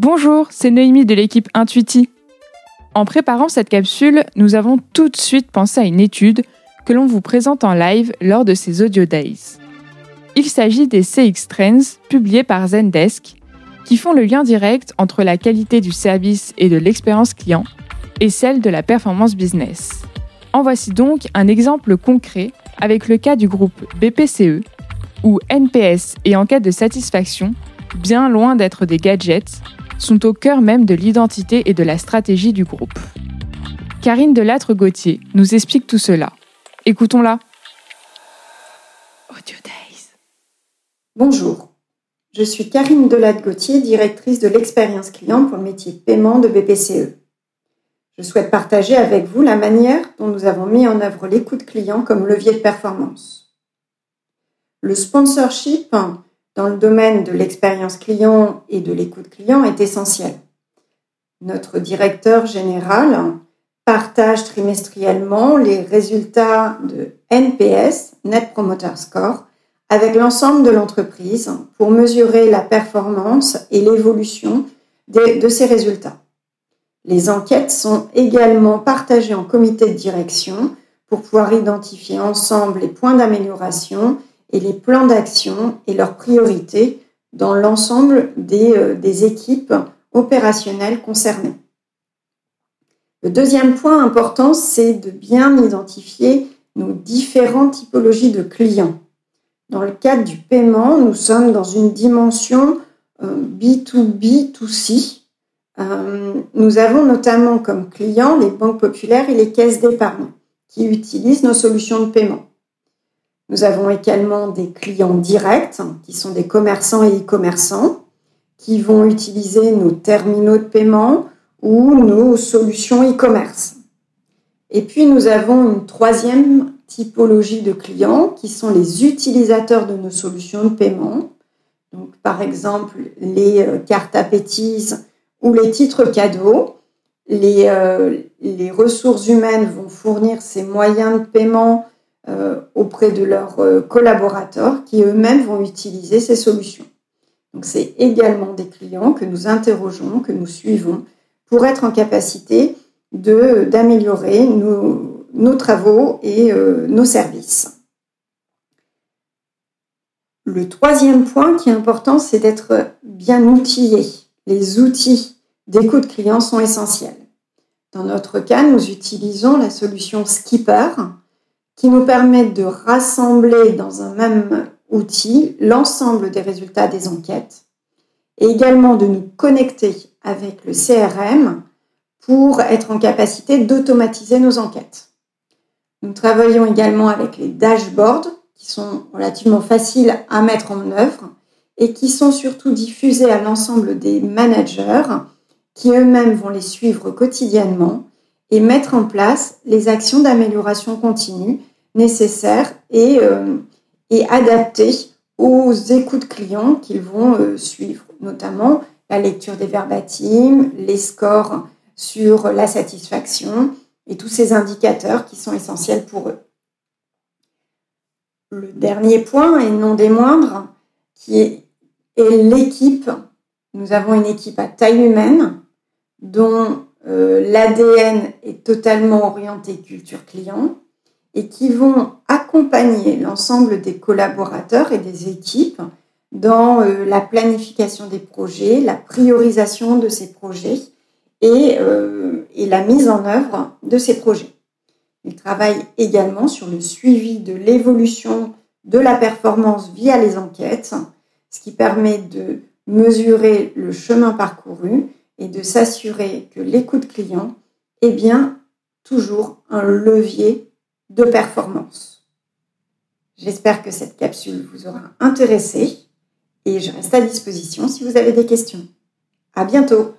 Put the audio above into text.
Bonjour, c'est Noémie de l'équipe Intuiti. En préparant cette capsule, nous avons tout de suite pensé à une étude que l'on vous présente en live lors de ces Audio Days. Il s'agit des CX Trends publiés par Zendesk qui font le lien direct entre la qualité du service et de l'expérience client et celle de la performance business. En voici donc un exemple concret avec le cas du groupe BPCE où NPS et enquête de satisfaction, bien loin d'être des gadgets, sont au cœur même de l'identité et de la stratégie du groupe. Karine Delattre-Gauthier nous explique tout cela. Écoutons-la. Audio Days. Bonjour, je suis Karine Delattre-Gauthier, directrice de l'expérience client pour le métier paiement de BPCE. Je souhaite partager avec vous la manière dont nous avons mis en œuvre l'écoute client comme levier de performance. Le sponsorship dans le domaine de l'expérience client et de l'écoute client est essentiel. Notre directeur général partage trimestriellement les résultats de NPS, Net Promoter Score, avec l'ensemble de l'entreprise pour mesurer la performance et l'évolution de ces résultats. Les enquêtes sont également partagées en comité de direction pour pouvoir identifier ensemble les points d'amélioration et les plans d'action et leurs priorités dans l'ensemble des, euh, des, équipes opérationnelles concernées. Le deuxième point important, c'est de bien identifier nos différentes typologies de clients. Dans le cadre du paiement, nous sommes dans une dimension B2B2C. Euh, euh, nous avons notamment comme clients les banques populaires et les caisses d'épargne qui utilisent nos solutions de paiement. Nous avons également des clients directs, qui sont des commerçants et e-commerçants, qui vont utiliser nos terminaux de paiement ou nos solutions e-commerce. Et puis nous avons une troisième typologie de clients qui sont les utilisateurs de nos solutions de paiement. Donc, par exemple, les euh, cartes à ou les titres cadeaux. Les, euh, les ressources humaines vont fournir ces moyens de paiement auprès de leurs euh, collaborateurs qui eux-mêmes vont utiliser ces solutions. Donc c'est également des clients que nous interrogeons, que nous suivons pour être en capacité d'améliorer nos, nos, travaux et euh, nos services. Le troisième point qui est important, c'est d'être bien outillé. Les outils d'écoute client sont essentiels. Dans notre cas, nous utilisons la solution Skipper, qui nous permettent de rassembler dans un même outil l'ensemble des résultats des enquêtes et également de nous connecter avec le CRM pour être en capacité d'automatiser nos enquêtes. Nous travaillons également avec les dashboards qui sont relativement faciles à mettre en œuvre et qui sont surtout diffusés à l'ensemble des managers qui eux-mêmes vont les suivre quotidiennement et mettre en place les actions d'amélioration continue nécessaires et, euh, et adaptées aux écoutes clients qu'ils vont euh, suivre, notamment la lecture des verbatims, les scores sur la satisfaction et tous ces indicateurs qui sont essentiels pour eux. Le dernier point, et non des moindres, qui est, est l'équipe. Nous avons une équipe à taille humaine dont euh, l'ADN est totalement orienté culture client et qui vont accompagner l'ensemble des collaborateurs et des équipes dans euh, la planification des projets, la priorisation de ces projets et, euh, et, la mise en œuvre de ces projets. Ils travaillent également sur le suivi de l'évolution de la performance via les enquêtes, ce qui permet de mesurer le chemin parcouru et de s'assurer que l'écoute client est bien toujours un levier de performance. J'espère que cette capsule vous aura intéressé et je reste à disposition si vous avez des questions. À bientôt.